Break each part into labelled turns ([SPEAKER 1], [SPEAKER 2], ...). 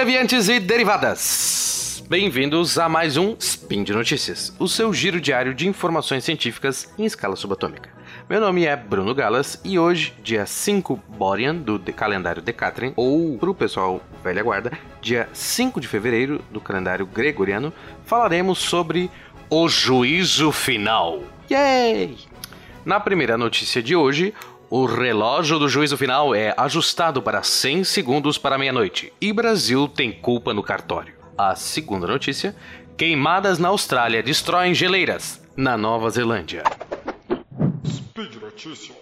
[SPEAKER 1] deviantes e derivadas! Bem-vindos a mais um Spin de Notícias, o seu giro diário de informações científicas em escala subatômica. Meu nome é Bruno Galas e hoje, dia 5 Borean do de calendário Decatrin, ou pro pessoal velha guarda, dia 5 de fevereiro do calendário gregoriano, falaremos sobre o juízo final. Yay! Na primeira notícia de hoje, o relógio do juízo final é ajustado para 100 segundos para meia-noite e Brasil tem culpa no cartório. A segunda notícia: queimadas na Austrália destroem geleiras na Nova Zelândia.
[SPEAKER 2] Speed Notícias.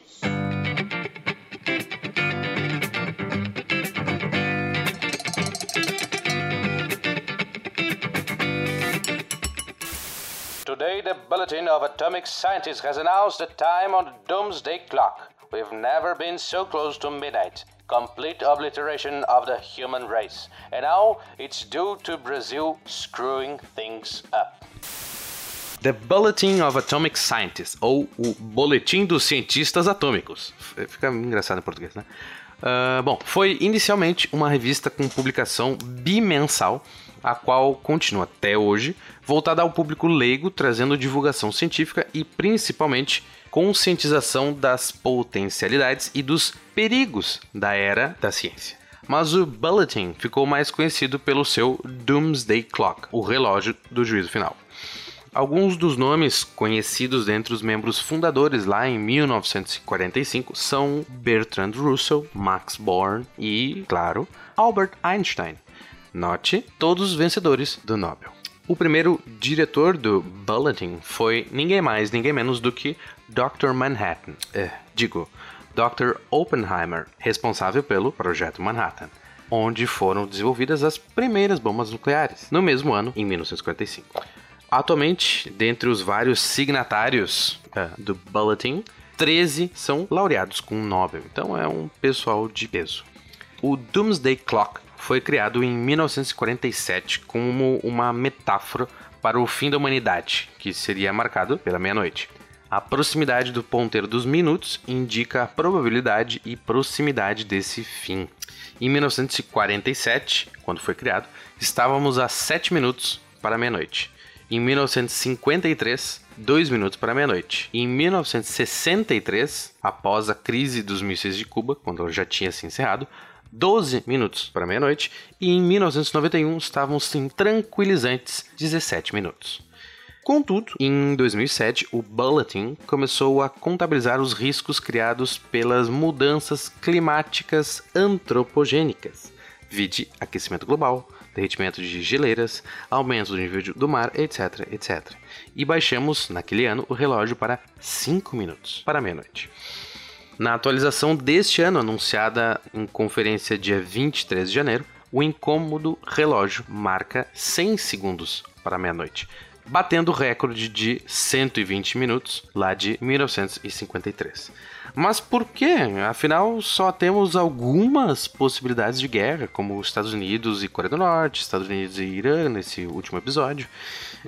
[SPEAKER 3] Today, the Bulletin of Atomic Scientists has announced the time on the Doomsday Clock. We've never been so close to midnight. Complete obliteration of the human race. And now it's due to Brazil screwing things up.
[SPEAKER 1] The Bulletin of Atomic Scientists, ou o Boletim dos Cientistas Atômicos. Fica engraçado em português, né? Uh, bom, foi inicialmente uma revista com publicação bimensal, a qual continua até hoje, voltada ao público leigo, trazendo divulgação científica e principalmente conscientização das potencialidades e dos perigos da era da ciência. Mas o Bulletin ficou mais conhecido pelo seu Doomsday Clock, o relógio do juízo final. Alguns dos nomes conhecidos entre os membros fundadores lá em 1945 são Bertrand Russell, Max Born e, claro, Albert Einstein. Note todos os vencedores do Nobel. O primeiro diretor do Bulletin foi ninguém mais, ninguém menos do que Dr. Manhattan, eh, digo, Dr. Oppenheimer, responsável pelo Projeto Manhattan, onde foram desenvolvidas as primeiras bombas nucleares, no mesmo ano, em 1945. Atualmente, dentre os vários signatários uh, do Bulletin, 13 são laureados com o Nobel, então é um pessoal de peso. O Doomsday Clock foi criado em 1947 como uma metáfora para o fim da humanidade, que seria marcado pela meia-noite. A proximidade do ponteiro dos minutos indica a probabilidade e proximidade desse fim. Em 1947, quando foi criado, estávamos a 7 minutos para meia-noite. Em 1953, 2 minutos para meia-noite. Em 1963, após a crise dos mísseis de Cuba, quando já tinha se encerrado, 12 minutos para meia-noite. E em 1991 estávamos em tranquilizantes 17 minutos. Contudo, em 2007, o Bulletin começou a contabilizar os riscos criados pelas mudanças climáticas antropogênicas, vide aquecimento global, derretimento de geleiras, aumento do nível do mar, etc, etc. E baixamos, naquele ano, o relógio para 5 minutos, para meia-noite. Na atualização deste ano, anunciada em conferência dia 23 de janeiro, o incômodo relógio marca 100 segundos para meia-noite, batendo o recorde de 120 minutos lá de 1953. Mas por quê? Afinal, só temos algumas possibilidades de guerra, como Estados Unidos e Coreia do Norte, Estados Unidos e Irã nesse último episódio.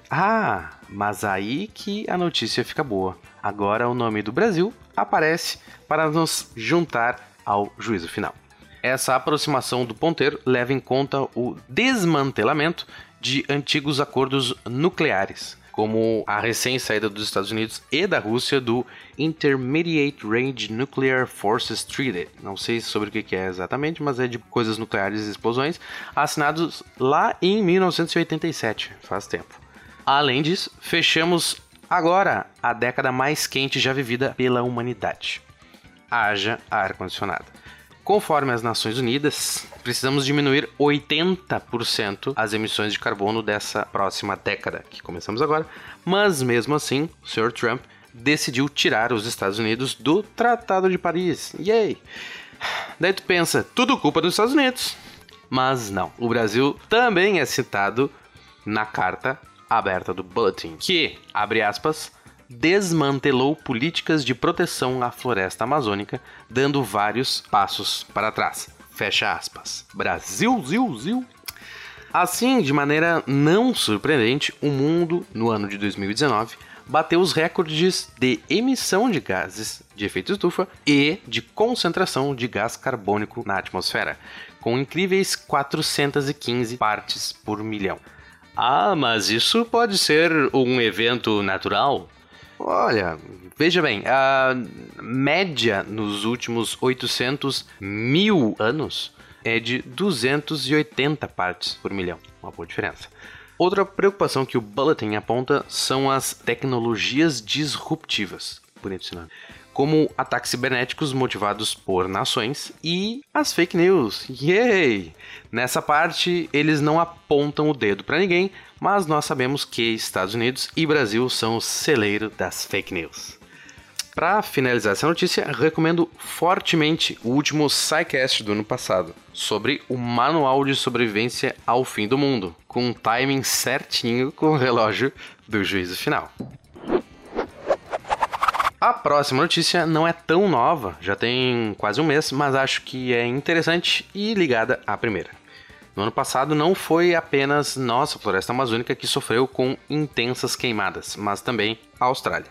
[SPEAKER 1] Ah, mas aí que a notícia fica boa. Agora o nome do Brasil aparece para nos juntar ao juízo final. Essa aproximação do ponteiro leva em conta o desmantelamento de antigos acordos nucleares, como a recém-saída dos Estados Unidos e da Rússia do Intermediate Range Nuclear Forces Treaty. Não sei sobre o que é exatamente, mas é de coisas nucleares e explosões, assinados lá em 1987, faz tempo. Além disso, fechamos agora a década mais quente já vivida pela humanidade. Haja ar-condicionado. Conforme as Nações Unidas, precisamos diminuir 80% as emissões de carbono dessa próxima década, que começamos agora, mas mesmo assim, o Sr. Trump decidiu tirar os Estados Unidos do Tratado de Paris. Yay! Daí tu pensa, tudo culpa dos Estados Unidos. Mas não, o Brasil também é citado na carta aberta do Bulletin, que, abre aspas, desmantelou políticas de proteção à floresta amazônica, dando vários passos para trás. Fecha aspas. Brasil, zil, zil. Assim, de maneira não surpreendente, o mundo, no ano de 2019, bateu os recordes de emissão de gases de efeito estufa e de concentração de gás carbônico na atmosfera, com incríveis 415 partes por milhão. Ah, mas isso pode ser um evento natural? Olha, veja bem, a média nos últimos 800 mil anos é de 280 partes por milhão. Uma boa diferença. Outra preocupação que o Bulletin aponta são as tecnologias disruptivas. Bonito esse nome como ataques cibernéticos motivados por nações e as fake news. Yay! Nessa parte, eles não apontam o dedo para ninguém, mas nós sabemos que Estados Unidos e Brasil são o celeiro das fake news. Para finalizar essa notícia, recomendo fortemente o último SciCast do ano passado, sobre o Manual de Sobrevivência ao Fim do Mundo, com um timing certinho com o relógio do juízo final. A próxima notícia não é tão nova, já tem quase um mês, mas acho que é interessante e ligada à primeira. No ano passado não foi apenas nossa floresta amazônica que sofreu com intensas queimadas, mas também a Austrália.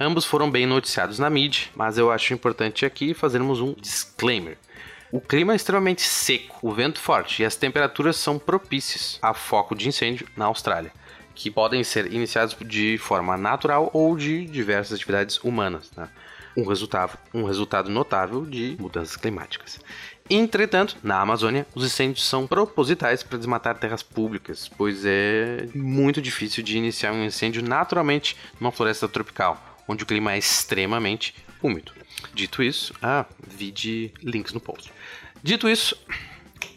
[SPEAKER 1] Ambos foram bem noticiados na mídia, mas eu acho importante aqui fazermos um disclaimer. O clima é extremamente seco, o vento forte e as temperaturas são propícias a foco de incêndio na Austrália que podem ser iniciados de forma natural ou de diversas atividades humanas. Tá? Um, resultado, um resultado notável de mudanças climáticas. Entretanto, na Amazônia, os incêndios são propositais para desmatar terras públicas, pois é muito difícil de iniciar um incêndio naturalmente numa floresta tropical, onde o clima é extremamente úmido. Dito isso, ah, vi de links no post. Dito isso,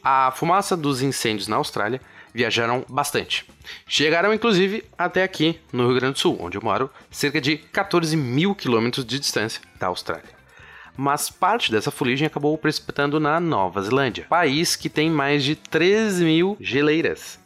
[SPEAKER 1] a fumaça dos incêndios na Austrália viajaram bastante. Chegaram inclusive até aqui, no Rio Grande do Sul, onde eu moro, cerca de 14 mil quilômetros de distância da Austrália. Mas parte dessa fuligem acabou precipitando na Nova Zelândia, país que tem mais de 3 mil geleiras.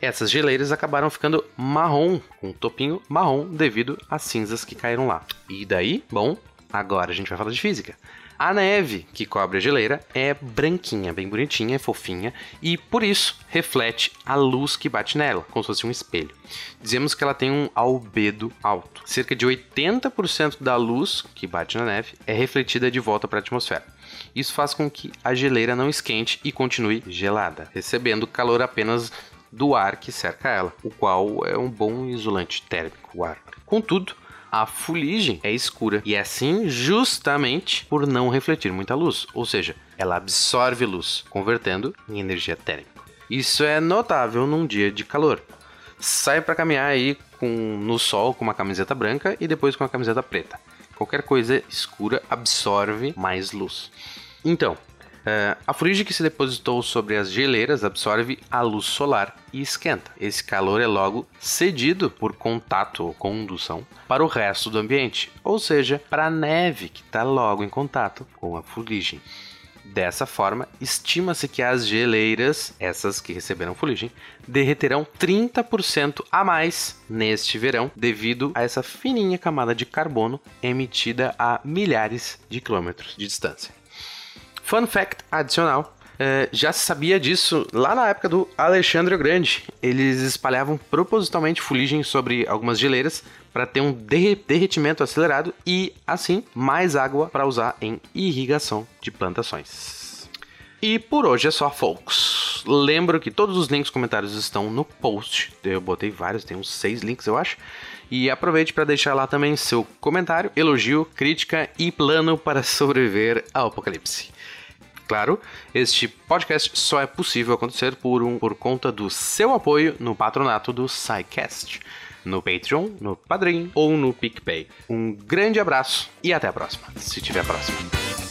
[SPEAKER 1] Essas geleiras acabaram ficando marrom, com um topinho marrom devido às cinzas que caíram lá. E daí, bom, agora a gente vai falar de física. A neve que cobre a geleira é branquinha, bem bonitinha, fofinha e por isso reflete a luz que bate nela, como se fosse um espelho. Dizemos que ela tem um albedo alto. Cerca de 80% da luz que bate na neve é refletida de volta para a atmosfera. Isso faz com que a geleira não esquente e continue gelada, recebendo calor apenas do ar que cerca ela, o qual é um bom isolante térmico, o ar. Contudo, a fuligem é escura e é assim justamente por não refletir muita luz, ou seja, ela absorve luz, convertendo em energia térmica. Isso é notável num dia de calor. Sai para caminhar aí com, no sol com uma camiseta branca e depois com uma camiseta preta. Qualquer coisa escura absorve mais luz. Então, Uh, a fuligem que se depositou sobre as geleiras absorve a luz solar e esquenta. Esse calor é logo cedido por contato ou condução para o resto do ambiente, ou seja, para a neve que está logo em contato com a fuligem. Dessa forma, estima-se que as geleiras, essas que receberam fuligem, derreterão 30% a mais neste verão devido a essa fininha camada de carbono emitida a milhares de quilômetros de distância. Fun fact adicional. É, já se sabia disso lá na época do Alexandre o Grande. Eles espalhavam propositalmente fuligem sobre algumas geleiras para ter um derretimento acelerado e, assim, mais água para usar em irrigação de plantações. E por hoje é só, folks. Lembro que todos os links comentários estão no post. Eu botei vários, tem uns seis links, eu acho. E aproveite para deixar lá também seu comentário, elogio, crítica e plano para sobreviver ao apocalipse. Claro, este podcast só é possível acontecer por, um, por conta do seu apoio no patronato do SciCast, no Patreon, no Padrim ou no PicPay. Um grande abraço e até a próxima, se tiver a próxima.